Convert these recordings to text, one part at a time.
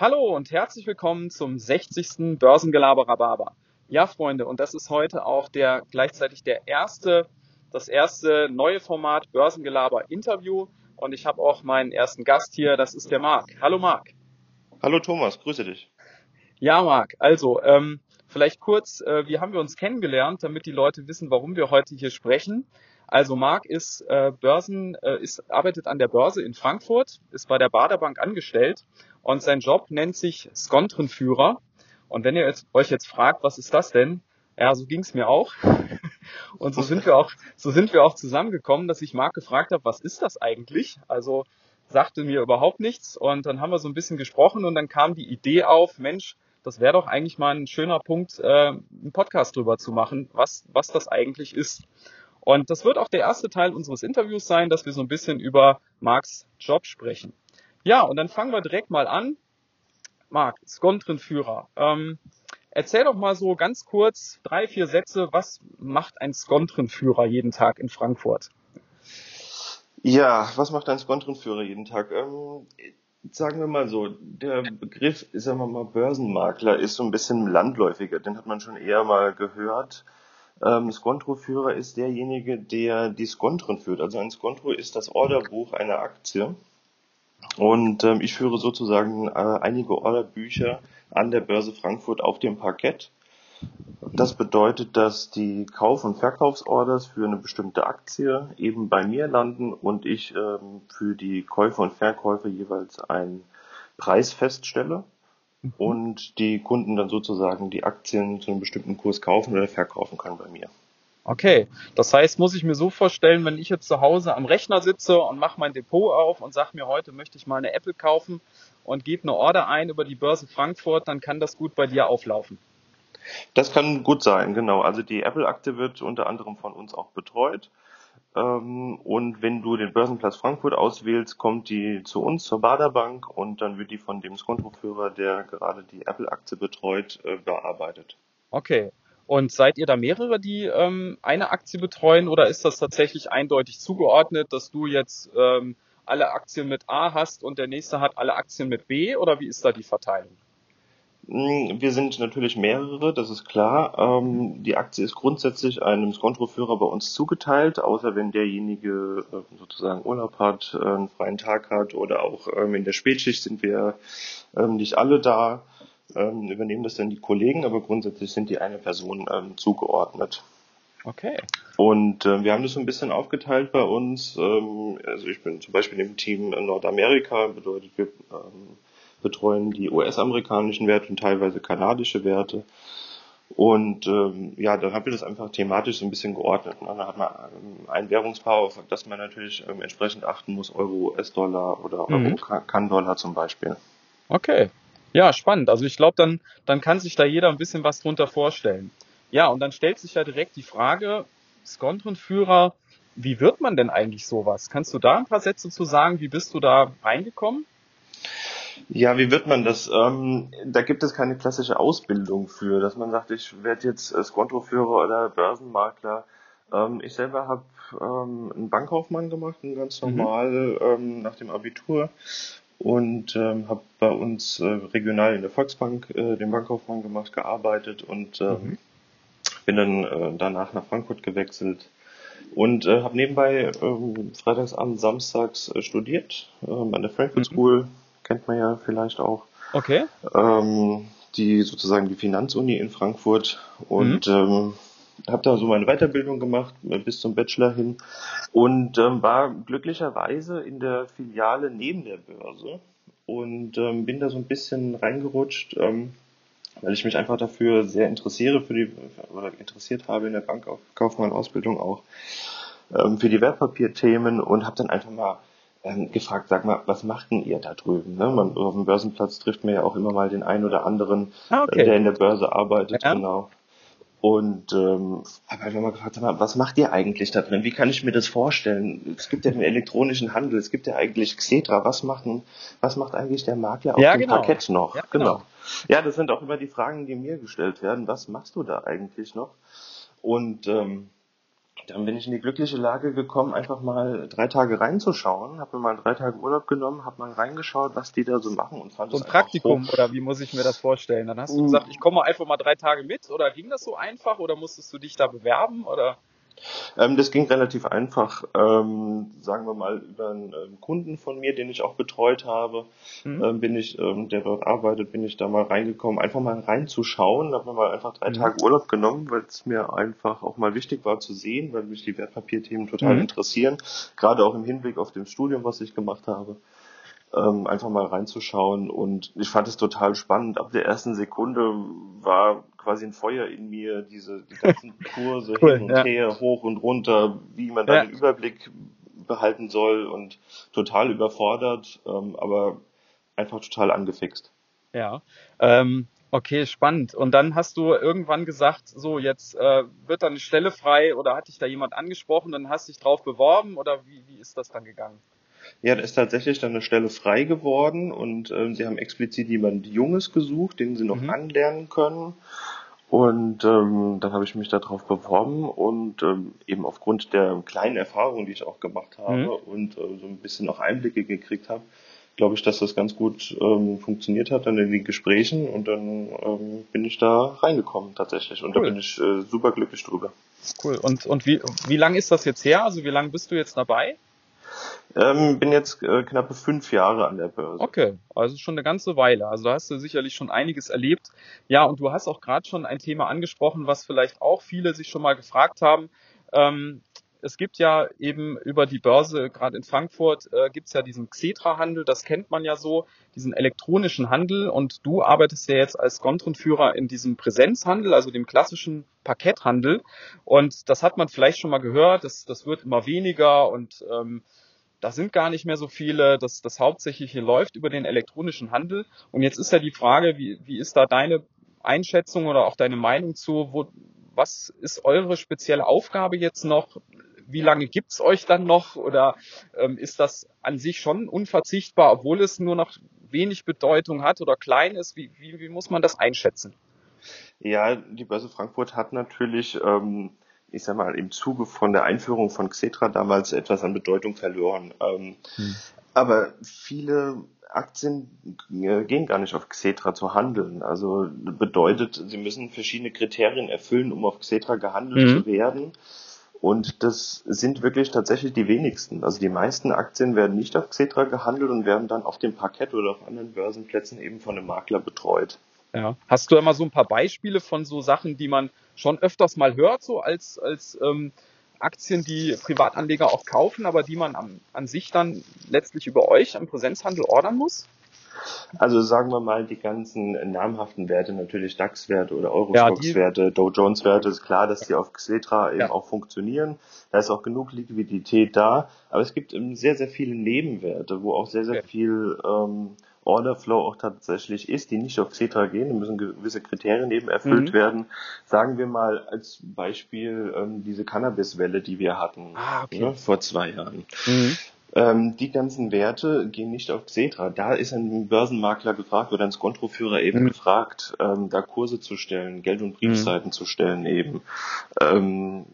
Hallo und herzlich willkommen zum 60. Börsengelaber Rhabarber. Ja, Freunde, und das ist heute auch der gleichzeitig der erste, das erste neue Format Börsengelaber Interview. Und ich habe auch meinen ersten Gast hier, das ist der Marc. Hallo Marc. Hallo Thomas, grüße dich. Ja, Marc, also ähm, vielleicht kurz, äh, wie haben wir uns kennengelernt, damit die Leute wissen, warum wir heute hier sprechen. Also Marc ist äh, Börsen, äh, ist, arbeitet an der Börse in Frankfurt, ist bei der Baderbank angestellt und sein Job nennt sich Skontrenführer. Und wenn ihr jetzt, euch jetzt fragt, was ist das denn? Ja, so ging's mir auch. Und so sind wir auch, so sind wir auch zusammengekommen, dass ich Marc gefragt habe, was ist das eigentlich? Also sagte mir überhaupt nichts. Und dann haben wir so ein bisschen gesprochen und dann kam die Idee auf, Mensch, das wäre doch eigentlich mal ein schöner Punkt, äh, einen Podcast drüber zu machen, was, was das eigentlich ist. Und das wird auch der erste Teil unseres Interviews sein, dass wir so ein bisschen über Marks Job sprechen. Ja, und dann fangen wir direkt mal an. Marc, Skontrenführer. Ähm, erzähl doch mal so ganz kurz drei, vier Sätze, was macht ein Skontrenführer jeden Tag in Frankfurt? Ja, was macht ein Skontrenführer jeden Tag? Ähm, sagen wir mal so, der Begriff, sagen wir mal, Börsenmakler ist so ein bisschen landläufiger. Den hat man schon eher mal gehört. Ähm, Skontroführer ist derjenige, der die Skontren führt. Also ein Skontro ist das Orderbuch einer Aktie. Und ähm, ich führe sozusagen äh, einige Orderbücher an der Börse Frankfurt auf dem Parkett. Das bedeutet, dass die Kauf- und Verkaufsorders für eine bestimmte Aktie eben bei mir landen und ich ähm, für die Käufe und Verkäufe jeweils einen Preis feststelle mhm. und die Kunden dann sozusagen die Aktien zu einem bestimmten Kurs kaufen oder verkaufen können bei mir. Okay, das heißt, muss ich mir so vorstellen, wenn ich jetzt zu Hause am Rechner sitze und mache mein Depot auf und sage mir heute möchte ich mal eine Apple kaufen und gebe eine Order ein über die Börse Frankfurt, dann kann das gut bei dir auflaufen. Das kann gut sein, genau. Also die Apple-Aktie wird unter anderem von uns auch betreut. Ähm, und wenn du den Börsenplatz Frankfurt auswählst, kommt die zu uns zur Baderbank und dann wird die von dem Skontoführer, der gerade die Apple-Aktie betreut, äh, bearbeitet. Okay. Und seid ihr da mehrere, die ähm, eine Aktie betreuen oder ist das tatsächlich eindeutig zugeordnet, dass du jetzt ähm, alle Aktien mit A hast und der nächste hat alle Aktien mit B oder wie ist da die Verteilung? Hm, wir sind natürlich mehrere, das ist klar. Ähm, die Aktie ist grundsätzlich einem Skontroführer bei uns zugeteilt, außer wenn derjenige äh, sozusagen Urlaub hat, äh, einen freien Tag hat oder auch ähm, in der Spätschicht sind wir ähm, nicht alle da ähm, übernehmen das dann die Kollegen, aber grundsätzlich sind die eine Person ähm, zugeordnet. Okay. Und äh, wir haben das so ein bisschen aufgeteilt bei uns. Ähm, also ich bin zum Beispiel im Team Nordamerika, bedeutet wir ähm, betreuen die US-amerikanischen Werte und teilweise kanadische Werte. Und ähm, ja, dann haben wir das einfach thematisch so ein bisschen geordnet. Und dann hat man ähm, ein Währungspaar, auf das man natürlich ähm, entsprechend achten muss, Euro, US-Dollar oder Euro, mhm. Kann-Dollar zum Beispiel. Okay. Ja, spannend. Also ich glaube, dann, dann kann sich da jeder ein bisschen was drunter vorstellen. Ja, und dann stellt sich ja direkt die Frage, Skontrenführer, wie wird man denn eigentlich sowas? Kannst du da ein paar Sätze zu sagen? Wie bist du da reingekommen? Ja, wie wird man das? Ähm, da gibt es keine klassische Ausbildung für, dass man sagt, ich werde jetzt äh, Skontoführer oder Börsenmakler. Ähm, ich selber habe ähm, einen Bankkaufmann gemacht, einen ganz mhm. normal mhm. ähm, nach dem Abitur und ähm, habe bei uns äh, regional in der Volksbank äh, den Bankkaufmann gemacht, gearbeitet und äh, mhm. bin dann äh, danach nach Frankfurt gewechselt und äh, habe nebenbei äh, freitagsabend, samstags äh, studiert äh, an der Frankfurt mhm. School, kennt man ja vielleicht auch. Okay. Ähm, die sozusagen die Finanzuni in Frankfurt und mhm. ähm, habe da so meine Weiterbildung gemacht äh, bis zum Bachelor hin und ähm, war glücklicherweise in der Filiale neben der Börse und ähm, bin da so ein bisschen reingerutscht, ähm, weil ich mich einfach dafür sehr interessiere für die oder interessiert habe in der Bankkaufmann-Ausbildung auch ähm, für die Wertpapierthemen und habe dann einfach mal ähm, gefragt, sag mal, was macht denn ihr da drüben? Ne? Man, auf dem Börsenplatz trifft man ja auch immer mal den einen oder anderen, ah, okay. der in der Börse arbeitet, ja. genau. Und ähm, habe einfach mal gefragt, mal, was macht ihr eigentlich da drin? Wie kann ich mir das vorstellen? Es gibt ja den elektronischen Handel, es gibt ja eigentlich Xetra. Was macht, was macht eigentlich der Makler auf ja, dem genau. Parkett noch? Ja, genau. genau. Ja, das sind auch immer die Fragen, die mir gestellt werden. Was machst du da eigentlich noch? Und ähm, dann bin ich in die glückliche Lage gekommen, einfach mal drei Tage reinzuschauen. Habe mir mal drei Tage Urlaub genommen, habe mal reingeschaut, was die da so machen und fand So ein Praktikum oder wie muss ich mir das vorstellen? Dann hast du Mm. gesagt, ich komme einfach mal drei Tage mit oder ging das so einfach oder musstest du dich da bewerben oder? Ähm, das ging relativ einfach, ähm, sagen wir mal, über einen ähm, Kunden von mir, den ich auch betreut habe, Mhm. ähm, bin ich, ähm, der dort arbeitet, bin ich da mal reingekommen, einfach mal reinzuschauen, habe mir mal einfach drei Mhm. Tage Urlaub genommen, weil es mir einfach auch mal wichtig war zu sehen, weil mich die Wertpapierthemen total Mhm. interessieren, gerade auch im Hinblick auf dem Studium, was ich gemacht habe. Ähm, einfach mal reinzuschauen und ich fand es total spannend. Ab der ersten Sekunde war quasi ein Feuer in mir, diese die ganzen Kurse Cool, hin und ja. her, hoch und runter, wie man da Ja. den Überblick behalten soll und total überfordert, ähm, aber einfach total angefixt. Ja. Ähm, okay, spannend. Und dann hast du irgendwann gesagt, so jetzt äh, wird da eine Stelle frei oder hat dich da jemand angesprochen, dann hast dich drauf beworben oder wie, wie ist das dann gegangen? Ja, da ist tatsächlich dann eine Stelle frei geworden und ähm, sie haben explizit jemand Junges gesucht, den sie noch Mhm. anlernen können. Und ähm, dann habe ich mich darauf beworben und ähm, eben aufgrund der kleinen Erfahrung, die ich auch gemacht habe Mhm. und äh, so ein bisschen auch Einblicke gekriegt habe, glaube ich, dass das ganz gut ähm, funktioniert hat dann in den Gesprächen und dann ähm, bin ich da reingekommen tatsächlich und Cool. da bin ich äh, super glücklich drüber. Cool. Und, und wie, wie lang ist das jetzt her? Also wie lange bist du jetzt dabei? Ähm, bin jetzt äh, knappe fünf Jahre an der Börse. Okay, also schon eine ganze Weile. Also da hast du sicherlich schon einiges erlebt. Ja, und du hast auch gerade schon ein Thema angesprochen, was vielleicht auch viele sich schon mal gefragt haben. Ähm, es gibt ja eben über die Börse, gerade in Frankfurt, äh, gibt's ja diesen Xetra-Handel, das kennt man ja so, diesen elektronischen Handel. Und du arbeitest ja jetzt als Kontrenführer in diesem Präsenzhandel, also dem klassischen Parketthandel. Und das hat man vielleicht schon mal gehört, das, das wird immer weniger und ähm, da sind gar nicht mehr so viele. Das, das Hauptsächliche läuft über den elektronischen Handel. Und jetzt ist ja die Frage, wie, wie ist da deine Einschätzung oder auch deine Meinung zu? Wo, was ist eure spezielle Aufgabe jetzt noch? Wie lange gibt's euch dann noch? Oder ähm, ist das an sich schon unverzichtbar, obwohl es nur noch wenig Bedeutung hat oder klein ist? Wie, wie, wie muss man das einschätzen? Ja, die Börse Frankfurt hat natürlich, ähm, ich sag mal, im Zuge von der Einführung von Xetra damals etwas an Bedeutung verloren. Ähm, Hm. Aber viele Aktien äh, gehen gar nicht auf Xetra zu handeln. Also bedeutet, sie müssen verschiedene Kriterien erfüllen, um auf Xetra gehandelt Mhm. zu werden. Und das sind wirklich tatsächlich die wenigsten. Also die meisten Aktien werden nicht auf Xetra gehandelt und werden dann auf dem Parkett oder auf anderen Börsenplätzen eben von einem Makler betreut. Ja. Hast du immer so ein paar Beispiele von so Sachen, die man schon öfters mal hört, so als, als ähm, Aktien, die Privatanleger auch kaufen, aber die man am, an sich dann letztlich über euch am Präsenzhandel ordern muss? Also sagen wir mal, die ganzen namhaften Werte, natürlich DAX-Werte oder Ja, Eurostox-Werte, Dow Jones-Werte, ist klar, dass die auf Xetra eben Ja. auch funktionieren. Da ist auch genug Liquidität da. Aber es gibt eben sehr, sehr viele Nebenwerte, wo auch sehr, sehr Okay. viel ähm, Orderflow auch tatsächlich ist, die nicht auf Xetra gehen. Da müssen gewisse Kriterien eben erfüllt Mhm. werden. Sagen wir mal als Beispiel ähm, diese Cannabis-Welle, die wir hatten Ah, okay. ne, vor zwei Jahren. Mhm. Ähm, die ganzen Werte gehen nicht auf Xetra. Da ist ein Börsenmakler gefragt oder ein Skontroführer eben Mhm. gefragt, ähm, da Kurse zu stellen, Geld- und Briefseiten zu stellen eben. Ähm,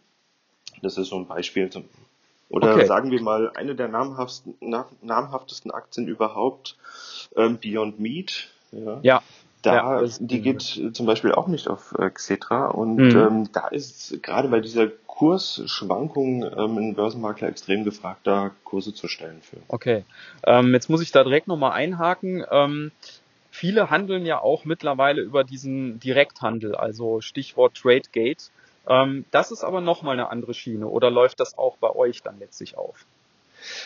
das ist so ein Beispiel. zum- Oder Okay. sagen wir mal, eine der namhaftesten, na, namhaftesten Aktien überhaupt, ähm, Beyond Meat. Ja. Ja. Da, Ja, die geht äh, zum Beispiel auch nicht auf äh, Xetra und Mhm. ähm, da ist gerade bei dieser Kursschwankung ähm, ein Börsenmakler extrem gefragt, da Kurse zu stellen für. Okay. Ähm, jetzt muss ich da direkt nochmal einhaken. Ähm, viele handeln ja auch mittlerweile über diesen Direkthandel, also Stichwort TradeGate. Ähm, das ist aber nochmal eine andere Schiene oder läuft das auch bei euch dann letztlich auf?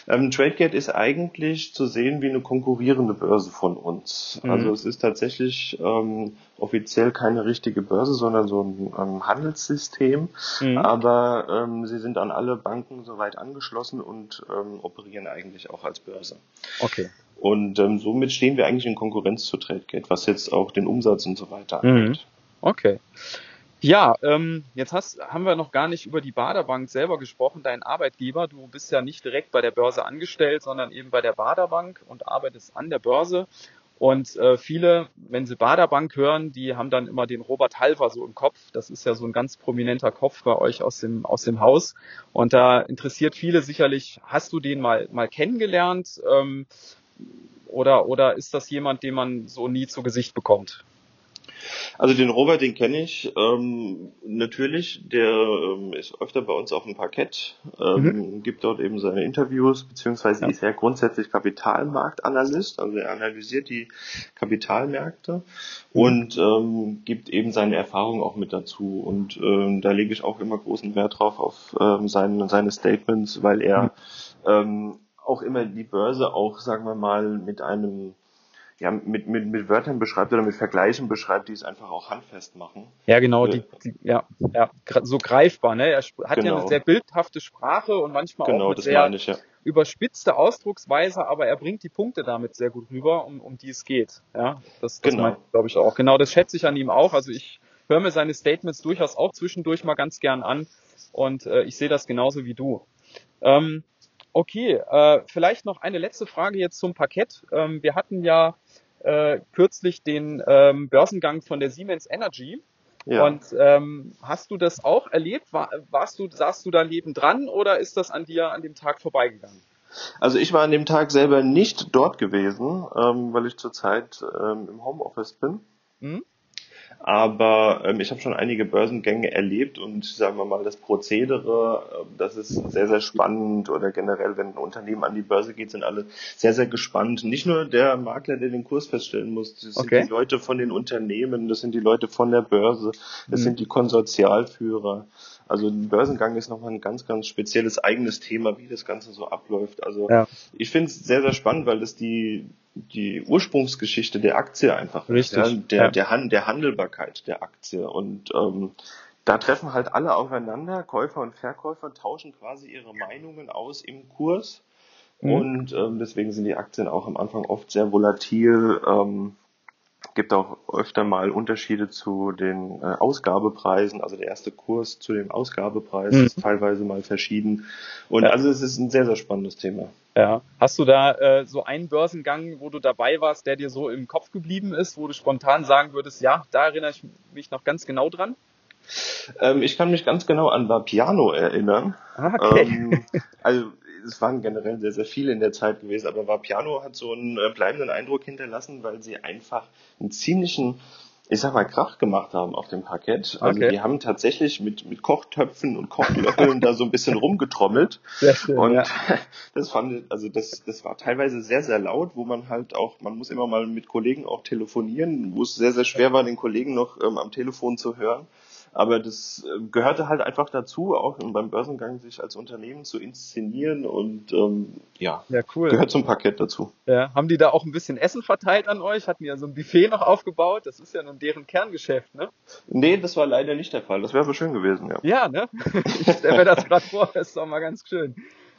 Ähm, TradeGate ist eigentlich zu sehen wie eine konkurrierende Börse von uns. Mhm. Also es ist tatsächlich ähm, offiziell keine richtige Börse, sondern so ein ähm, Handelssystem. Mhm. Aber ähm, sie sind an alle Banken soweit angeschlossen und ähm, operieren eigentlich auch als Börse. Okay. Und somit stehen wir eigentlich in Konkurrenz zu TradeGate, was jetzt auch den Umsatz und so weiter Mhm. angeht. Okay. Ja, ähm, jetzt hast, haben wir noch gar nicht über die Baderbank selber gesprochen, dein Arbeitgeber. Du bist ja nicht direkt bei der Börse angestellt, sondern eben bei der Baderbank und arbeitest an der Börse. Und äh, viele, wenn sie Baderbank hören, die haben dann immer den Robert Halver so im Kopf. Das ist ja so ein ganz prominenter Kopf bei euch aus dem, aus dem Haus. Und da interessiert viele sicherlich, hast du den mal, mal kennengelernt? Ähm, oder, oder ist das jemand, den man so nie zu Gesicht bekommt? Also den Robert, den kenne ich ähm, natürlich. Der ähm, ist öfter bei uns auf dem Parkett, ähm, mhm. gibt dort eben seine Interviews, beziehungsweise ja. ist er grundsätzlich Kapitalmarktanalyst, also er analysiert die Kapitalmärkte mhm. und ähm, gibt eben seine Erfahrungen auch mit dazu. Und ähm, da lege ich auch immer großen Wert drauf auf ähm, seine, seine Statements, weil er mhm. ähm, auch immer die Börse auch, sagen wir mal, mit einem ja, mit, mit, mit Wörtern beschreibt oder mit Vergleichen beschreibt, die es einfach auch handfest machen. Ja, genau, die, die, ja, ja, so greifbar, ne? Er hat genau. ja eine genau. sehr bildhafte Sprache und manchmal genau, auch mit sehr ich, ja. überspitzte Ausdrucksweise, aber er bringt die Punkte damit sehr gut rüber, um, um die es geht. Ja, das, das genau. glaube ich auch. Genau, das schätze ich an ihm auch. Also ich höre mir seine Statements durchaus auch zwischendurch mal ganz gern an und äh, ich sehe das genauso wie du. Ähm, Okay, äh, vielleicht noch eine letzte Frage jetzt zum Parkett. Ähm, wir hatten ja äh, kürzlich den ähm, Börsengang von der Siemens Energy. Ja. Und ähm, hast du das auch erlebt? War, warst du, saßt du da neben dran oder ist das an dir an dem Tag vorbeigegangen? Also ich war an dem Tag selber nicht dort gewesen, ähm, weil ich zurzeit ähm, im Homeoffice bin. Mhm. Aber ähm, ich habe schon einige Börsengänge erlebt und sagen wir mal, das Prozedere, äh, das ist sehr, sehr spannend oder generell, wenn ein Unternehmen an die Börse geht, sind alle sehr, sehr gespannt. Nicht nur der Makler, der den Kurs feststellen muss, das okay. sind die Leute von den Unternehmen, das sind die Leute von der Börse, das mhm. sind die Konsortialführer. Also ein Börsengang ist nochmal ein ganz, ganz spezielles eigenes Thema, wie das Ganze so abläuft. Also ja. ich finde es sehr, sehr spannend, weil das die, die Ursprungsgeschichte der Aktie einfach Richtig. ist. Ja? Der, ja. Der, Han der Handelbarkeit der Aktie. Und ähm, da treffen halt alle aufeinander, Käufer und Verkäufer tauschen quasi ihre Meinungen aus im Kurs. Mhm. Und ähm, deswegen sind die Aktien auch am Anfang oft sehr volatil. Ähm, gibt auch öfter mal Unterschiede zu den äh, Ausgabepreisen. Also der erste Kurs zu dem Ausgabepreis mhm. ist teilweise mal verschieden. Und ja. also es ist ein sehr, sehr spannendes Thema. Ja. Hast du da äh, so einen Börsengang, wo du dabei warst, der dir so im Kopf geblieben ist, wo du spontan sagen würdest, ja, da erinnere ich mich noch ganz genau dran? Ähm, ich kann mich ganz genau an Vapiano erinnern. Ah, okay. Ähm, also es waren generell sehr, sehr viele in der Zeit gewesen, aber Vapiano hat so einen äh, bleibenden Eindruck hinterlassen, weil sie einfach einen ziemlichen ich sag mal, Krach gemacht haben auf dem Parkett. Also okay. die haben tatsächlich mit, mit Kochtöpfen und Kochlöffeln da so ein bisschen rumgetrommelt. Sehr schön, und ja. das fand, also das, das war teilweise sehr, sehr laut, wo man halt auch, man muss immer mal mit Kollegen auch telefonieren, wo es sehr, sehr schwer war, den Kollegen noch ähm, am Telefon zu hören. Aber das äh, gehörte halt einfach dazu, auch beim Börsengang sich als Unternehmen zu inszenieren und ähm, ja, ja cool. gehört zum Paket dazu. Ja, haben die da auch ein bisschen Essen verteilt an euch? Hatten die ja so ein Buffet noch aufgebaut? Das ist ja nun deren Kerngeschäft, ne? Nee, das war leider nicht der Fall. Das wäre so schön gewesen, ja. Ja, ne? Ich stelle mir das gerade vor, das ist doch mal ganz schön.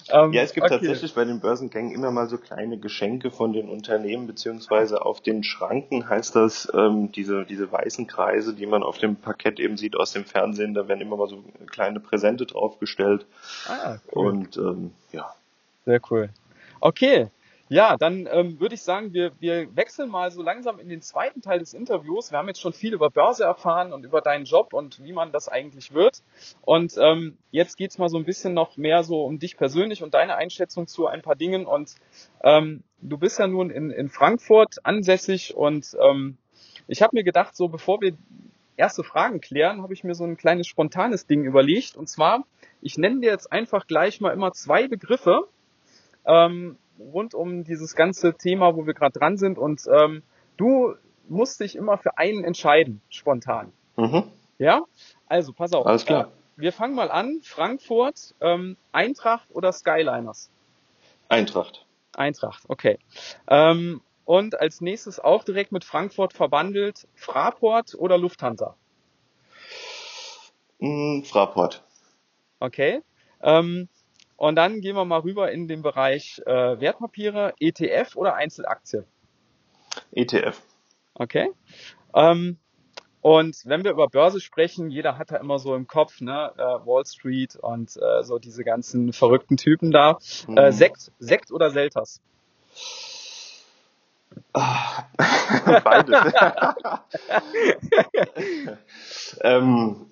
Ähm, ja, es gibt okay. tatsächlich bei den Börsengängen immer mal so kleine Geschenke von den Unternehmen, beziehungsweise auf den Schranken heißt das, ähm, diese, diese weißen Kreise, die man auf dem Parkett eben sieht aus dem Fernsehen, da werden immer mal so kleine Präsente draufgestellt. Ah, cool. Und ähm, ja. Sehr cool. Okay, ja, dann ähm, würde ich sagen, wir, wir wechseln mal so langsam in den zweiten Teil des Interviews. Wir haben jetzt schon viel über Börse erfahren und über deinen Job und wie man das eigentlich wird. Und ähm, jetzt geht's mal so ein bisschen noch mehr so um dich persönlich und deine Einschätzung zu ein paar Dingen. Und ähm, du bist ja nun in, in Frankfurt ansässig und ähm, ich habe mir gedacht, so bevor wir erste Fragen klären, habe ich mir so ein kleines spontanes Ding überlegt. Und zwar, ich nenne dir jetzt einfach gleich mal immer zwei Begriffe. Ähm, rund um dieses ganze Thema, wo wir gerade dran sind. Und ähm, du musst dich immer für einen entscheiden, spontan. Mhm. Ja? Also, pass auf. Alles klar. Äh, wir fangen mal an. Frankfurt, ähm, Eintracht oder Skyliners? Eintracht. Eintracht, okay. Ähm, und als nächstes auch direkt mit Frankfurt verbandelt, Fraport oder Lufthansa? Mm, Fraport. Okay. Ähm, und dann gehen wir mal rüber in den Bereich äh, Wertpapiere, ETF oder Einzelaktie. ETF. Okay. Ähm, und wenn wir über Börse sprechen, jeder hat da immer so im Kopf, ne, äh, Wall Street und äh, so diese ganzen verrückten Typen da. Mhm. Äh, Sekt, Sekt oder Selters? Ah, beides. ähm,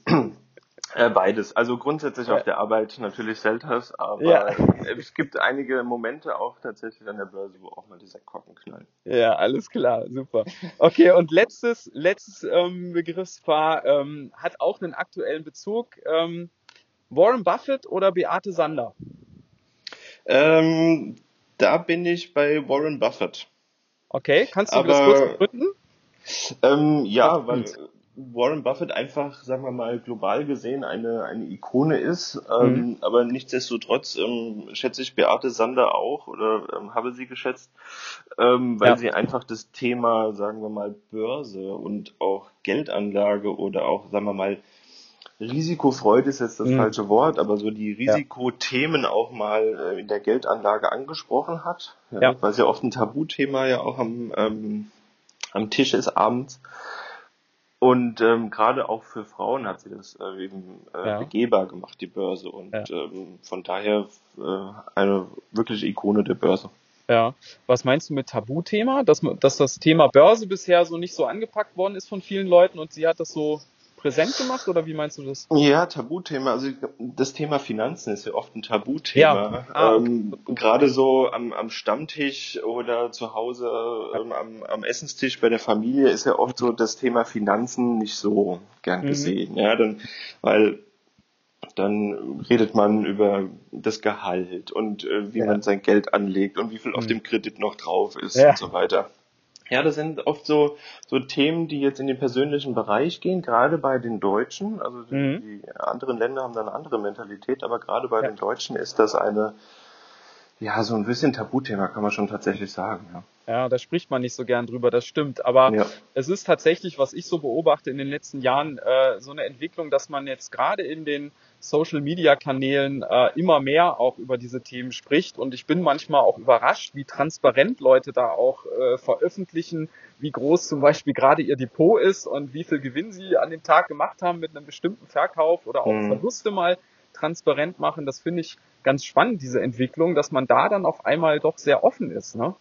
äh, beides. Also grundsätzlich ja. auf der Arbeit natürlich Selters, aber ja. es gibt einige Momente auch tatsächlich an der Börse, wo auch mal dieser Korken knallt. Ja, alles klar, super. Okay, und letztes, letztes ähm, Begriffspaar ähm, hat auch einen aktuellen Bezug. Ähm, Warren Buffett oder Beate Sander? Ähm, da bin ich bei Warren Buffett. Okay, kannst du Aber, das kurz begründen? Ähm, ja, weil Warren Buffett einfach, sagen wir mal, global gesehen eine, eine Ikone ist. Ähm, mhm. Aber nichtsdestotrotz ähm, schätze ich Beate Sander auch oder ähm, habe sie geschätzt, ähm, weil ja. sie einfach das Thema, sagen wir mal, Börse und auch Geldanlage oder auch, sagen wir mal, Risikofreude ist jetzt das mhm. falsche Wort, aber so die Risikothemen ja. auch mal äh, in der Geldanlage angesprochen hat, ja, ja. weil es ja oft ein Tabuthema ja auch am, ähm, am Tisch ist abends. Und ähm, gerade auch für Frauen hat sie das äh, eben äh, ja. begehbar gemacht, die Börse. Und ja. ähm, von daher äh, eine wirkliche Ikone der Börse. Ja. Was meinst du mit Tabuthema? Dass, dass das Thema Börse bisher so nicht so angepackt worden ist von vielen Leuten und sie hat das so präsent gemacht oder wie meinst du das? Ja, Tabuthema. Also das Thema Finanzen ist ja oft ein Tabuthema. Ja. Ah, okay. ähm, Gerade so am, am Stammtisch oder zu Hause ähm, am, am Essenstisch bei der Familie ist ja oft so das Thema Finanzen nicht so gern mhm. gesehen. Mhm. Ja, dann, weil dann redet man über das Gehalt und äh, wie ja. man sein Geld anlegt und wie viel mhm. auf dem Kredit noch drauf ist ja. und so weiter. Ja, das sind oft so, so Themen, die jetzt in den persönlichen Bereich gehen, gerade bei den Deutschen. Also mhm. die anderen Länder haben da eine andere Mentalität, aber gerade bei ja. den Deutschen ist das eine, ja, so ein bisschen Tabuthema, kann man schon tatsächlich sagen, ja. Ja, da spricht man nicht so gern drüber, das stimmt. Aber ja. es ist tatsächlich, was ich so beobachte in den letzten Jahren, äh, so eine Entwicklung, dass man jetzt gerade in den Social-Media-Kanälen äh, immer mehr auch über diese Themen spricht. Und ich bin manchmal auch überrascht, wie transparent Leute da auch äh, veröffentlichen, wie groß zum Beispiel gerade ihr Depot ist und wie viel Gewinn sie an dem Tag gemacht haben mit einem bestimmten Verkauf oder auch mhm. Verluste mal transparent machen. Das finde ich ganz spannend, diese Entwicklung, dass man da dann auf einmal doch sehr offen ist. Ne?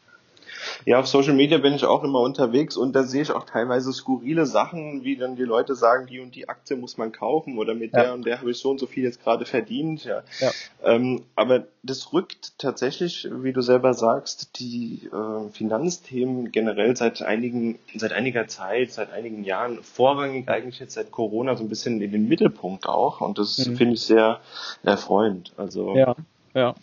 Ja, auf Social Media bin ich auch immer unterwegs und da sehe ich auch teilweise skurrile Sachen, wie dann die Leute sagen, die und die Aktie muss man kaufen oder mit ja. der und der habe ich so und so viel jetzt gerade verdient. Ja. ja. Ähm, aber das rückt tatsächlich, wie du selber sagst, die äh, Finanzthemen generell seit einigen, seit einiger Zeit, seit einigen Jahren, vorrangig eigentlich jetzt seit Corona so ein bisschen in den Mittelpunkt auch und das mhm. finde ich sehr erfreuend. Also ja. Ja,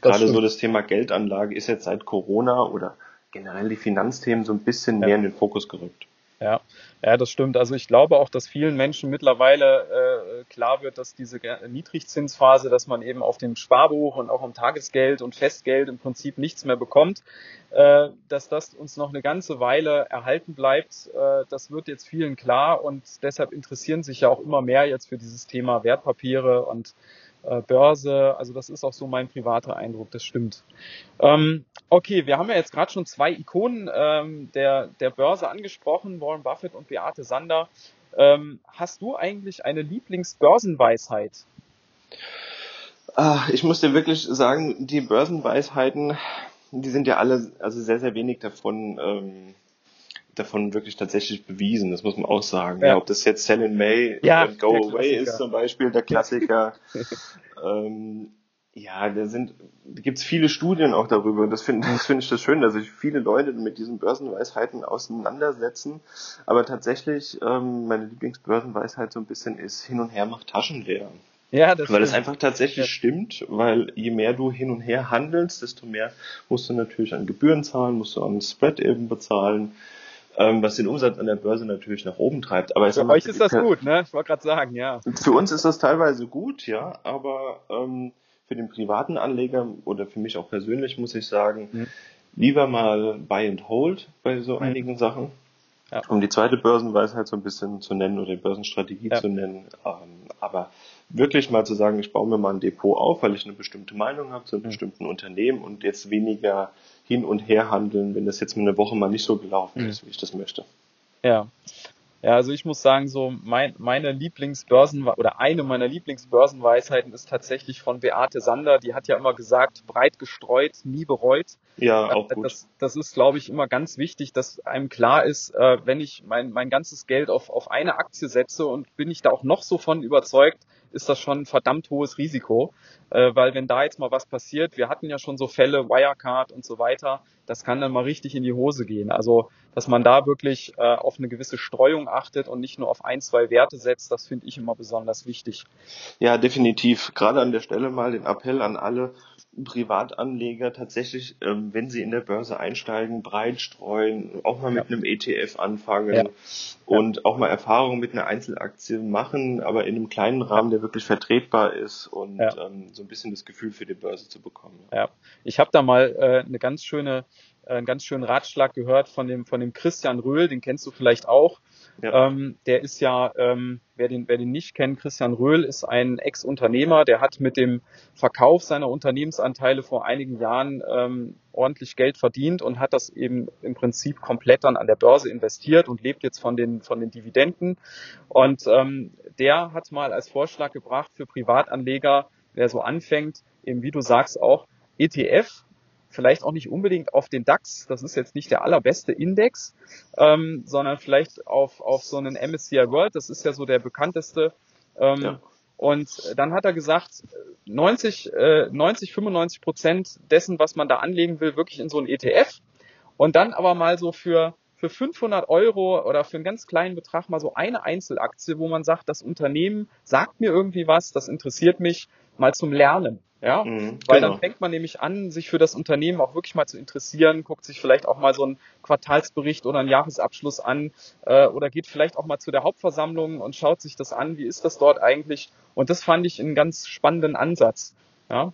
Gerade so das Thema Geldanlage ist jetzt seit Corona oder generell die Finanzthemen so ein bisschen ja. mehr in den Fokus gerückt. Ja, ja, das stimmt. Also ich glaube auch, dass vielen Menschen mittlerweile äh, klar wird, dass diese Niedrigzinsphase, dass man eben auf dem Sparbuch und auch am Tagesgeld und Festgeld im Prinzip nichts mehr bekommt, äh, dass das uns noch eine ganze Weile erhalten bleibt. Äh, das wird jetzt vielen klar und deshalb interessieren sich ja auch immer mehr jetzt für dieses Thema Wertpapiere und Börse. Also das ist auch so mein privater Eindruck, das stimmt. Ähm, okay, wir haben ja jetzt gerade schon zwei Ikonen ähm, der, der Börse angesprochen, Warren Buffett und Beate Sander. Ähm, hast du eigentlich eine Lieblingsbörsenweisheit? Ah, ich muss dir wirklich sagen, die Börsenweisheiten, die sind ja alle, also sehr, sehr wenig davon ähm, davon wirklich tatsächlich bewiesen, das muss man auch sagen. Ja. ja ob das jetzt Sell in May ja, Go Away ist zum Beispiel, der Klassiker. ähm, ja, da sind, da gibt's viele Studien auch darüber. Und das finde das finde ich das schön, dass sich viele Leute mit diesen Börsenweisheiten auseinandersetzen. Aber tatsächlich, ähm, meine Lieblingsbörsenweisheit so ein bisschen ist, hin und her macht Taschen leer. Ja, das weil es einfach tatsächlich ja. stimmt, weil je mehr du hin und her handelst, desto mehr musst du natürlich an Gebühren zahlen, musst du an Spread eben bezahlen ähm, was den Umsatz an der Börse natürlich nach oben treibt. Aber für euch ist das gut, ne? Ich wollte gerade sagen, ja. Für uns ist das teilweise gut, ja, aber ähm, für den privaten Anleger oder für mich auch persönlich muss ich sagen, mhm. lieber mal Buy and Hold bei so mhm. einigen Sachen. Ja. Um die zweite Börsenweisheit so ein bisschen zu nennen oder Börsenstrategie ja. zu nennen. Ähm, aber wirklich mal zu sagen, ich baue mir mal ein Depot auf, weil ich eine bestimmte Meinung habe zu einem mhm. bestimmten Unternehmen und jetzt weniger hin und her handeln, wenn das jetzt mal eine Woche mal nicht so gelaufen mhm. ist, wie ich das möchte. Ja. Ja, also ich muss sagen, so mein, meine Lieblingsbörsen oder eine meiner Lieblingsbörsenweisheiten ist tatsächlich von Beate Sander. Die hat ja immer gesagt, breit gestreut, nie bereut. Ja, auch gut. Das, das ist, glaube ich, immer ganz wichtig, dass einem klar ist, äh, wenn ich mein, mein ganzes Geld auf, auf eine Aktie setze und bin ich da auch noch so von überzeugt, ist das schon ein verdammt hohes Risiko, äh, weil wenn da jetzt mal was passiert, wir hatten ja schon so Fälle, Wirecard und so weiter, das kann dann mal richtig in die Hose gehen. Also, dass man da wirklich äh, auf eine gewisse Streuung achtet und nicht nur auf ein, zwei Werte setzt, das finde ich immer besonders wichtig. Ja, definitiv. Gerade an der Stelle mal den Appell an alle, Privatanleger tatsächlich, ähm, wenn sie in der Börse einsteigen, breit streuen, auch mal mit ja. einem ETF anfangen ja. und ja. auch mal Erfahrungen mit einer Einzelaktie machen, aber in einem kleinen Rahmen, der wirklich vertretbar ist und ähm, so ein bisschen das Gefühl für die Börse zu bekommen. Ja, ich habe da mal äh, eine ganz schöne, äh, einen ganz schönen Ratschlag gehört von dem von dem Christian Röhl, den kennst du vielleicht auch. Ja. Ähm, der ist ja, ähm, wer, den, wer den nicht kennt, Christian Röhl ist ein Ex-Unternehmer, der hat mit dem Verkauf seiner Unternehmensanteile vor einigen Jahren ähm, ordentlich Geld verdient und hat das eben im Prinzip komplett dann an der Börse investiert und lebt jetzt von den, von den Dividenden. Und ähm, der hat mal als Vorschlag gebracht für Privatanleger, wer so anfängt, eben wie du sagst auch, ETF vielleicht auch nicht unbedingt auf den DAX, das ist jetzt nicht der allerbeste Index, ähm, sondern vielleicht auf, auf so einen MSCI World, das ist ja so der bekannteste. Ähm, ja. Und dann hat er gesagt, 90, äh, 90, 95 Prozent dessen, was man da anlegen will, wirklich in so ein ETF. Und dann aber mal so für, für 500 Euro oder für einen ganz kleinen Betrag mal so eine Einzelaktie, wo man sagt, das Unternehmen sagt mir irgendwie was, das interessiert mich, mal zum Lernen. Ja, mhm, weil genau. dann fängt man nämlich an, sich für das Unternehmen auch wirklich mal zu interessieren, guckt sich vielleicht auch mal so einen Quartalsbericht oder einen Jahresabschluss an äh, oder geht vielleicht auch mal zu der Hauptversammlung und schaut sich das an, wie ist das dort eigentlich. Und das fand ich einen ganz spannenden Ansatz. Ja.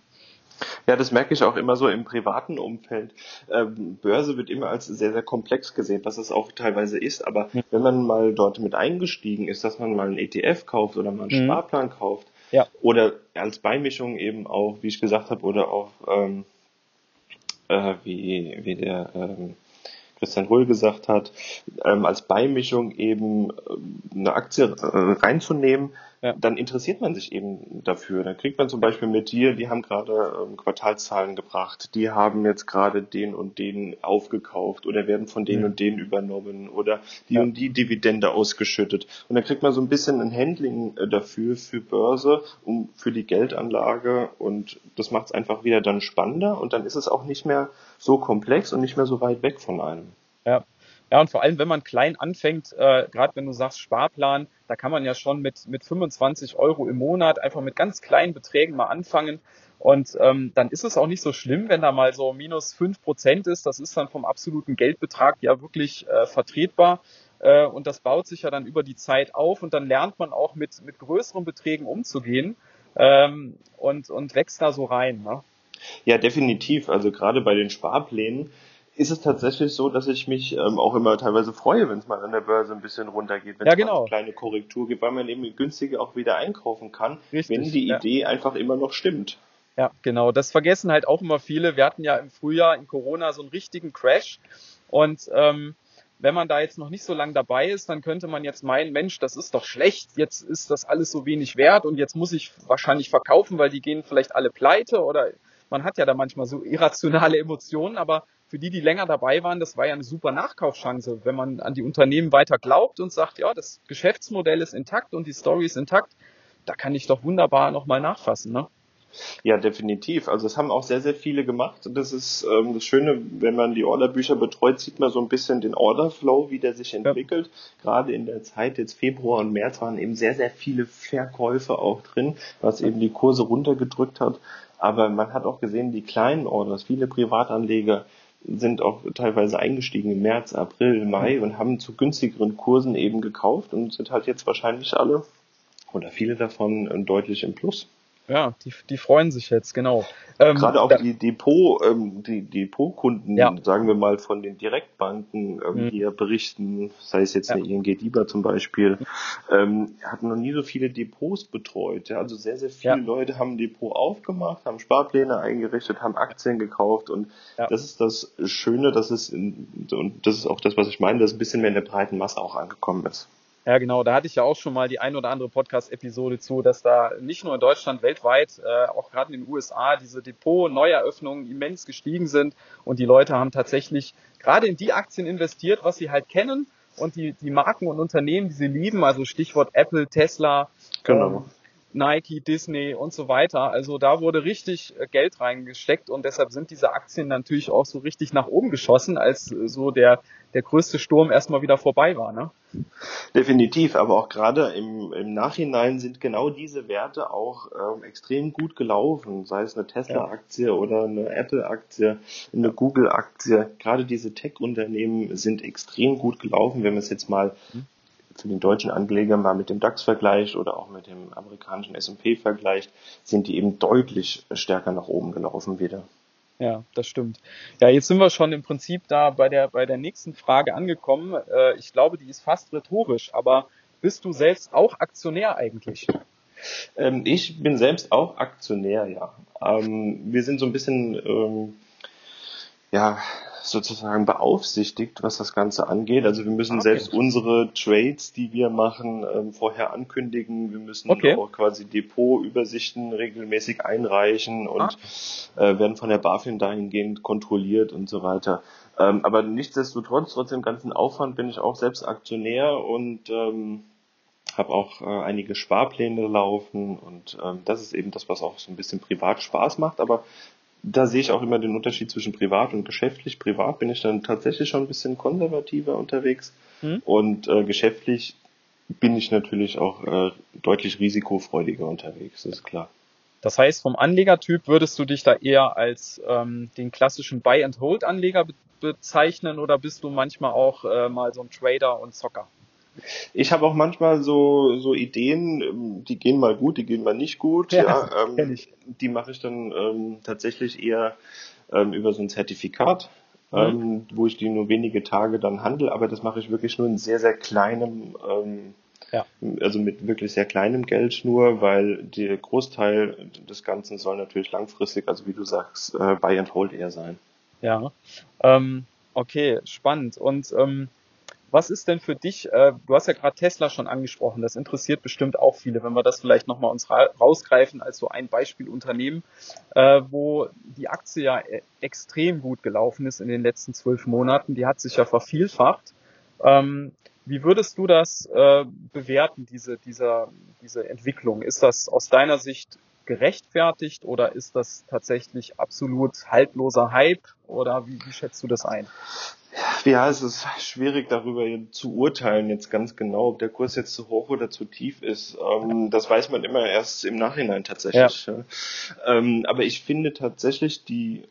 Ja, das merke ich auch immer so im privaten Umfeld. Ähm, Börse wird immer als sehr, sehr komplex gesehen, was es auch teilweise ist. Aber mhm. wenn man mal dort mit eingestiegen ist, dass man mal einen ETF kauft oder mal einen mhm. Sparplan kauft, ja. Oder als Beimischung eben auch, wie ich gesagt habe, oder auch ähm, äh, wie, wie der ähm, Christian Hull gesagt hat, ähm, als Beimischung eben äh, eine Aktie äh, reinzunehmen, ja. dann interessiert man sich eben dafür. Dann kriegt man zum Beispiel mit dir, die haben gerade ähm, Quartalszahlen gebracht, die haben jetzt gerade den und den aufgekauft oder werden von den ja. und den übernommen oder die ja. und die Dividende ausgeschüttet. Und dann kriegt man so ein bisschen ein Handling äh, dafür für Börse, um für die Geldanlage und das macht es einfach wieder dann spannender und dann ist es auch nicht mehr so komplex und nicht mehr so weit weg von einem. Ja. Ja, und vor allem, wenn man klein anfängt, äh, gerade wenn du sagst Sparplan, da kann man ja schon mit, mit 25 Euro im Monat einfach mit ganz kleinen Beträgen mal anfangen. Und ähm, dann ist es auch nicht so schlimm, wenn da mal so minus fünf Prozent ist. Das ist dann vom absoluten Geldbetrag ja wirklich äh, vertretbar. Äh, und das baut sich ja dann über die Zeit auf und dann lernt man auch mit, mit größeren Beträgen umzugehen ähm, und, und wächst da so rein. Ne? Ja, definitiv. Also gerade bei den Sparplänen ist es tatsächlich so, dass ich mich ähm, auch immer teilweise freue, wenn es mal an der Börse ein bisschen runtergeht, wenn ja, es genau. mal eine kleine Korrektur gibt, weil man eben günstiger auch wieder einkaufen kann, Richtig, wenn die ja. Idee einfach immer noch stimmt. Ja, genau. Das vergessen halt auch immer viele. Wir hatten ja im Frühjahr in Corona so einen richtigen Crash und ähm, wenn man da jetzt noch nicht so lange dabei ist, dann könnte man jetzt meinen, Mensch, das ist doch schlecht, jetzt ist das alles so wenig wert und jetzt muss ich wahrscheinlich verkaufen, weil die gehen vielleicht alle pleite oder man hat ja da manchmal so irrationale Emotionen, aber für die, die länger dabei waren, das war ja eine super Nachkaufschance. Wenn man an die Unternehmen weiter glaubt und sagt, ja, das Geschäftsmodell ist intakt und die Story ist intakt, da kann ich doch wunderbar nochmal nachfassen. Ne? Ja, definitiv. Also es haben auch sehr, sehr viele gemacht. Das ist ähm, das Schöne, wenn man die Orderbücher betreut, sieht man so ein bisschen den Orderflow, wie der sich entwickelt. Ja. Gerade in der Zeit jetzt Februar und März waren eben sehr, sehr viele Verkäufe auch drin, was eben die Kurse runtergedrückt hat. Aber man hat auch gesehen, die kleinen Orders, viele Privatanleger sind auch teilweise eingestiegen im März, April, Mai und haben zu günstigeren Kursen eben gekauft und sind halt jetzt wahrscheinlich alle oder viele davon deutlich im Plus. Ja, die, die freuen sich jetzt, genau. Ähm, Gerade auch da, die Depot, ähm, die Depotkunden, ja. sagen wir mal von den Direktbanken, ähm, mhm. die ja berichten, sei es jetzt ja. eine ING DIBA zum Beispiel, ähm, hatten noch nie so viele Depots betreut. Ja? Also sehr, sehr viele ja. Leute haben ein Depot aufgemacht, haben Sparpläne eingerichtet, haben Aktien gekauft und das ist das Schöne, dass es in, und das ist auch das, was ich meine, dass ein bisschen mehr in der breiten Masse auch angekommen ist. Ja, genau. Da hatte ich ja auch schon mal die ein oder andere Podcast-Episode zu, dass da nicht nur in Deutschland, weltweit, äh, auch gerade in den USA diese Depot-Neueröffnungen immens gestiegen sind und die Leute haben tatsächlich gerade in die Aktien investiert, was sie halt kennen und die, die Marken und Unternehmen, die sie lieben, also Stichwort Apple, Tesla, genau. Ähm, Nike, Disney und so weiter. Also da wurde richtig äh, Geld reingesteckt und deshalb sind diese Aktien natürlich auch so richtig nach oben geschossen, als äh, so der, der größte Sturm erstmal wieder vorbei war. Ne? Definitiv, aber auch gerade im, im Nachhinein sind genau diese Werte auch ähm, extrem gut gelaufen, sei es eine Tesla-Aktie ja. oder eine Apple-Aktie, eine Google-Aktie. Gerade diese Tech-Unternehmen sind extrem gut gelaufen, wenn wir es jetzt mal mhm für den deutschen Anleger mal mit dem DAX vergleicht oder auch mit dem amerikanischen S&P vergleicht, sind die eben deutlich stärker nach oben gelaufen wieder. Ja, das stimmt. Ja, jetzt sind wir schon im Prinzip da bei der, bei der nächsten Frage angekommen. Äh, ich glaube, die ist fast rhetorisch, aber bist du selbst auch Aktionär eigentlich? Ähm, ich bin selbst auch Aktionär, ja. Ähm, wir sind so ein bisschen, ähm, ja, sozusagen beaufsichtigt, was das Ganze angeht. Also wir müssen okay. selbst unsere Trades, die wir machen, ähm, vorher ankündigen. Wir müssen okay. auch quasi Depotübersichten regelmäßig einreichen und ah. äh, werden von der BaFin dahingehend kontrolliert und so weiter. Ähm, aber nichtsdestotrotz, trotz dem ganzen Aufwand bin ich auch selbst Aktionär und ähm, habe auch äh, einige Sparpläne laufen und ähm, das ist eben das, was auch so ein bisschen privat Spaß macht. Aber da sehe ich auch immer den Unterschied zwischen privat und geschäftlich. Privat bin ich dann tatsächlich schon ein bisschen konservativer unterwegs hm. und äh, geschäftlich bin ich natürlich auch äh, deutlich risikofreudiger unterwegs, das ist klar. Das heißt, vom Anlegertyp würdest du dich da eher als ähm, den klassischen Buy-and-Hold-Anleger be bezeichnen oder bist du manchmal auch äh, mal so ein Trader und Zocker? Ich habe auch manchmal so, so Ideen, ähm, die gehen mal gut, die gehen mal nicht gut. Ja, ja ähm, die mache ich dann ähm, tatsächlich eher ähm, über so ein Zertifikat, mhm. ähm, wo ich die nur wenige Tage dann handle, aber das mache ich wirklich nur in sehr, sehr kleinem, ähm, ja. also mit wirklich sehr kleinem Geld nur, weil der Großteil des Ganzen soll natürlich langfristig, also wie du sagst, äh, Buy and Hold eher sein. Ja, ähm, okay, spannend. Und ähm, was ist denn für dich, äh, du hast ja gerade Tesla schon angesprochen, das interessiert bestimmt auch viele, wenn wir das vielleicht nochmal uns ra rausgreifen als so ein Beispielunternehmen, äh, wo die Aktie ja e-, extrem gut gelaufen ist in den letzten zwölf Monaten, die hat sich ja vervielfacht. Ähm, wie würdest du das äh, bewerten, diese, dieser, diese Entwicklung? Ist das aus deiner Sicht gerechtfertigt oder ist das tatsächlich absolut haltloser Hype oder wie, wie schätzt du das ein? Ja, es ist schwierig darüber zu urteilen jetzt ganz genau, ob der Kurs jetzt zu hoch oder zu tief ist. Ähm, das weiß man immer erst im Nachhinein tatsächlich. Ja. Ähm, aber ich finde tatsächlich die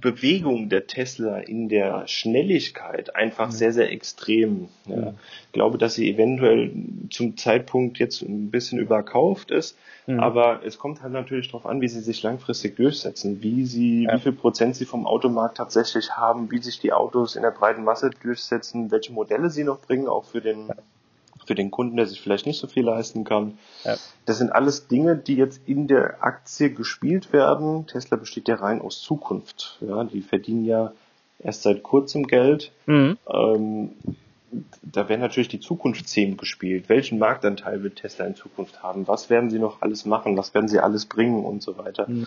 Bewegung der Tesla in der Schnelligkeit einfach sehr, sehr extrem. Ja. Ich glaube, dass sie eventuell zum Zeitpunkt jetzt ein bisschen überkauft ist, mhm. aber es kommt halt natürlich darauf an, wie sie sich langfristig durchsetzen, wie sie, ja. wie viel Prozent sie vom Automarkt tatsächlich haben, wie sich die Autos in der breiten Masse durchsetzen, welche Modelle sie noch bringen, auch für den für den Kunden, der sich vielleicht nicht so viel leisten kann. Ja. Das sind alles Dinge, die jetzt in der Aktie gespielt werden. Tesla besteht ja rein aus Zukunft. Ja, die verdienen ja erst seit kurzem Geld. Mhm. Ähm, da werden natürlich die Zukunftsthemen gespielt. Welchen Marktanteil wird Tesla in Zukunft haben? Was werden sie noch alles machen? Was werden sie alles bringen und so weiter? Mhm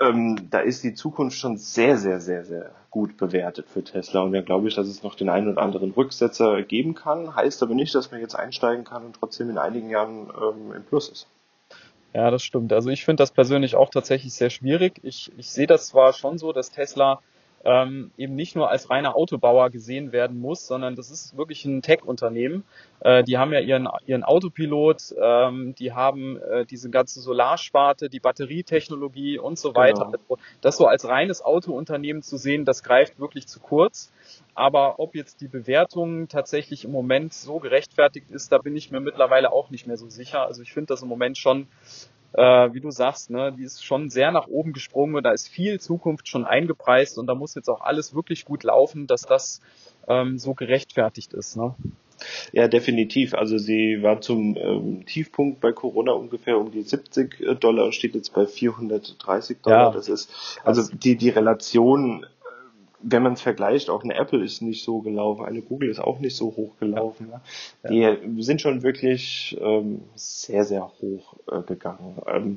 ähm, da ist die Zukunft schon sehr, sehr, sehr, sehr gut bewertet für Tesla. Und da glaube ich, dass es noch den einen oder anderen Rücksetzer geben kann. Heißt aber nicht, dass man jetzt einsteigen kann und trotzdem in einigen Jahren ähm, im Plus ist. Ja, das stimmt. Also ich finde das persönlich auch tatsächlich sehr schwierig. Ich, ich sehe das zwar schon so, dass Tesla ähm, eben nicht nur als reiner Autobauer gesehen werden muss, sondern das ist wirklich ein Tech-Unternehmen. Äh, die haben ja ihren, ihren Autopilot, ähm, die haben äh, diese ganze Solarsparte, die Batterietechnologie und so weiter. Genau. Also das so als reines Autounternehmen zu sehen, das greift wirklich zu kurz. Aber ob jetzt die Bewertung tatsächlich im Moment so gerechtfertigt ist, da bin ich mir mittlerweile auch nicht mehr so sicher. Also ich finde das im Moment schon äh, wie du sagst, ne, die ist schon sehr nach oben gesprungen und da ist viel Zukunft schon eingepreist und da muss jetzt auch alles wirklich gut laufen, dass das ähm, so gerechtfertigt ist. Ne? Ja, definitiv. Also sie war zum ähm, Tiefpunkt bei Corona ungefähr um die 70 äh, Dollar, steht jetzt bei 430 Dollar. Ja, das ist also die die Relation wenn man es vergleicht, auch eine Apple ist nicht so gelaufen, eine Google ist auch nicht so hoch gelaufen. Ja. Ja. Die sind schon wirklich ähm, sehr, sehr hoch äh, gegangen. Ähm,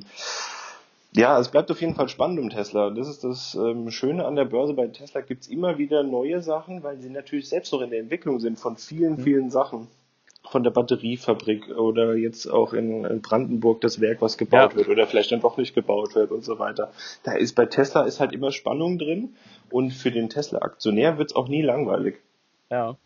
ja, es bleibt auf jeden Fall spannend um Tesla. Das ist das ähm, Schöne an der Börse. Bei Tesla gibt's immer wieder neue Sachen, weil sie natürlich selbst noch in der Entwicklung sind von vielen, mhm. vielen Sachen. Von der Batteriefabrik oder jetzt auch in, in Brandenburg das Werk, was gebaut ja. wird oder vielleicht dann doch nicht gebaut wird und so weiter. Da ist bei Tesla ist halt immer Spannung drin und für den Tesla-Aktionär wird's auch nie langweilig. Ja.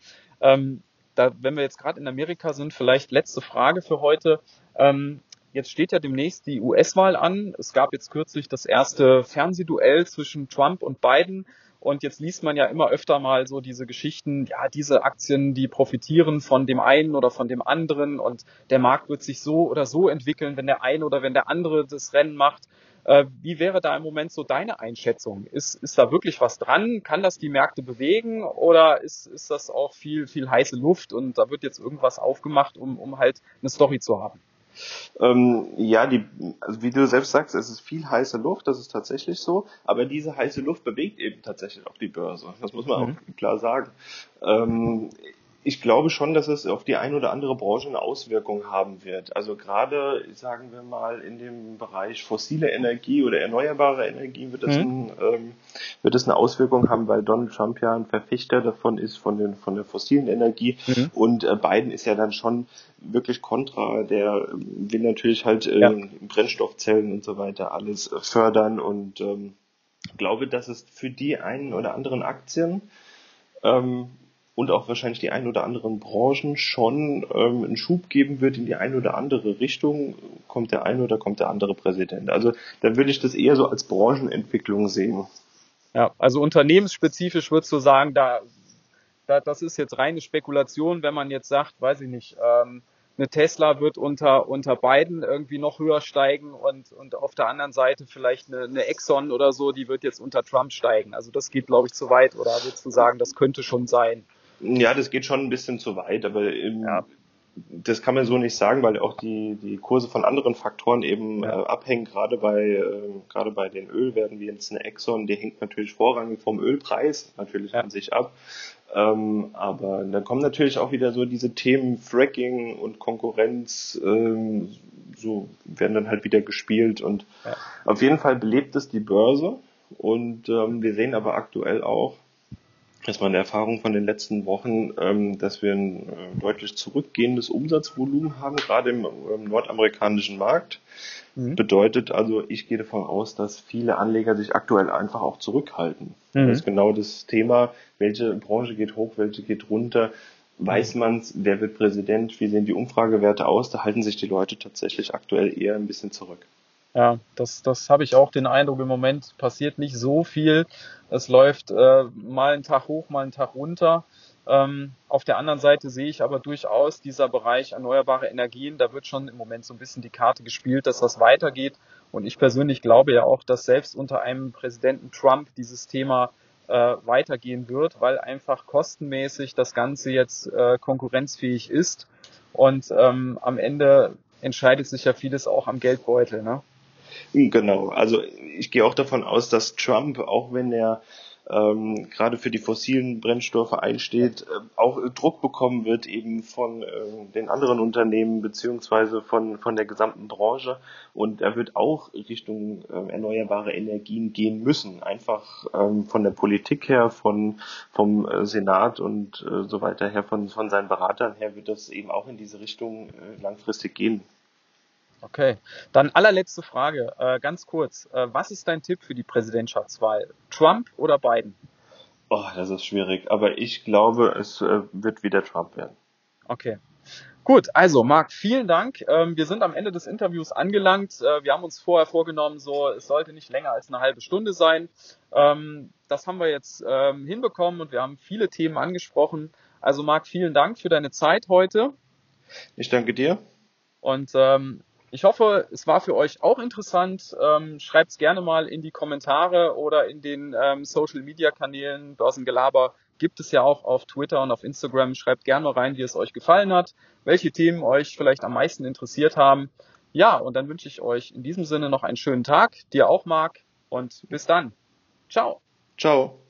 Ähm, da, wenn wir jetzt gerade in Amerika sind, vielleicht letzte Frage für heute. Ähm, Jetzt steht ja demnächst die US-Wahl an. Es gab jetzt kürzlich das erste Fernsehduell zwischen Trump und Biden. Und jetzt liest man ja immer öfter mal so diese Geschichten, ja, diese Aktien, die profitieren von dem einen oder von dem anderen und der Markt wird sich so oder so entwickeln, wenn der eine oder wenn der andere das Rennen macht. Äh, wie wäre da im Moment so deine Einschätzung? Ist, ist da wirklich was dran? Kann das die Märkte bewegen oder ist, ist das auch viel, viel heiße Luft und da wird jetzt irgendwas aufgemacht, um, um halt eine Story zu haben? Ähm, ja, die, also wie du selbst sagst, es ist viel heiße Luft, das ist tatsächlich so, aber diese heiße Luft bewegt eben tatsächlich auch die Börse. Das muss man mhm. auch klar sagen. Ähm, ich glaube schon, dass es auf die eine oder andere Branche eine Auswirkung haben wird. Also gerade, sagen wir mal, in dem Bereich fossile Energie oder erneuerbare Energie wird es, mhm. ein, ähm, wird es eine Auswirkung haben, weil Donald Trump ja ein Verfechter davon ist, von, den, von der fossilen Energie. Mhm. Und äh, Biden ist ja dann schon wirklich kontra. Der will natürlich halt äh, ja. Brennstoffzellen und so weiter alles fördern und ähm, glaube, dass es für die einen oder anderen Aktien ähm, und auch wahrscheinlich die ein oder anderen Branchen schon ähm, einen Schub geben wird in die eine oder andere Richtung, kommt der eine oder kommt der andere Präsident. Also da würde ich das eher so als Branchenentwicklung sehen. Ja, also unternehmensspezifisch würdest du sagen, da, da das ist jetzt reine Spekulation, wenn man jetzt sagt, weiß ich nicht, ähm, eine Tesla wird unter, unter Biden irgendwie noch höher steigen und, und auf der anderen Seite vielleicht eine, eine Exxon oder so, die wird jetzt unter Trump steigen. Also das geht, glaube ich, zu weit. Oder würdest du sagen, das könnte schon sein? Ja, das geht schon ein bisschen zu weit, aber im, ja. das kann man so nicht sagen, weil auch die, die Kurse von anderen Faktoren eben ja. äh, abhängen. Gerade bei, äh, gerade bei den Ölwerten wie jetzt eine Exxon, die hängt natürlich vorrangig vom Ölpreis natürlich ja. an sich ab. Ähm, aber dann kommen natürlich auch wieder so diese Themen Fracking und Konkurrenz, ähm, so werden dann halt wieder gespielt und auf jeden Fall belebt es die Börse und ähm, wir sehen aber aktuell auch, das war eine Erfahrung von den letzten Wochen, ähm, dass wir ein äh, deutlich zurückgehendes Umsatzvolumen haben, gerade im, im nordamerikanischen Markt. Mhm. Bedeutet also, ich gehe davon aus, dass viele Anleger sich aktuell einfach auch zurückhalten. Mhm. Das ist genau das Thema, welche Branche geht hoch, welche geht runter. Weiß mhm. man's, wer wird Präsident, wie sehen die Umfragewerte aus? Da halten sich die Leute tatsächlich aktuell eher ein bisschen zurück. Ja, das, das habe ich auch den Eindruck, im Moment passiert nicht so viel. Es läuft äh, mal einen Tag hoch, mal einen Tag runter. Ähm, auf der anderen Seite sehe ich aber durchaus dieser Bereich erneuerbare Energien, da wird schon im Moment so ein bisschen die Karte gespielt, dass das weitergeht. Und ich persönlich glaube ja auch, dass selbst unter einem Präsidenten Trump dieses Thema äh, weitergehen wird, weil einfach kostenmäßig das Ganze jetzt äh, konkurrenzfähig ist. Und ähm, am Ende entscheidet sich ja vieles auch am Geldbeutel. Ne? Genau, also ich gehe auch davon aus, dass Trump, auch wenn er ähm, gerade für die fossilen Brennstoffe einsteht, äh, auch Druck bekommen wird eben von äh, den anderen Unternehmen beziehungsweise von, von der gesamten Branche. Und er wird auch Richtung äh, erneuerbare Energien gehen müssen. Einfach ähm, von der Politik her, von, vom äh, Senat und äh, so weiter her, von, von seinen Beratern her wird das eben auch in diese Richtung äh, langfristig gehen. Okay, dann allerletzte Frage, äh, ganz kurz. Äh, was ist dein Tipp für die Präsidentschaftswahl? Trump oder Biden? Oh, das ist schwierig, aber ich glaube, es äh, wird wieder Trump werden. Okay. Gut, also Marc, vielen Dank. Ähm, wir sind am Ende des Interviews angelangt. Äh, wir haben uns vorher vorgenommen, so es sollte nicht länger als eine halbe Stunde sein. Ähm, das haben wir jetzt ähm, hinbekommen und wir haben viele Themen angesprochen. Also Marc, vielen Dank für deine Zeit heute. Ich danke dir. Und ähm, ich hoffe, es war für euch auch interessant. Ähm, Schreibt es gerne mal in die Kommentare oder in den ähm, Social Media Kanälen. Börsengelaber gibt es ja auch auf Twitter und auf Instagram. Schreibt gerne mal rein, wie es euch gefallen hat, welche Themen euch vielleicht am meisten interessiert haben. Ja, und dann wünsche ich euch in diesem Sinne noch einen schönen Tag. Dir auch, Marc. Und bis dann. Ciao. Ciao.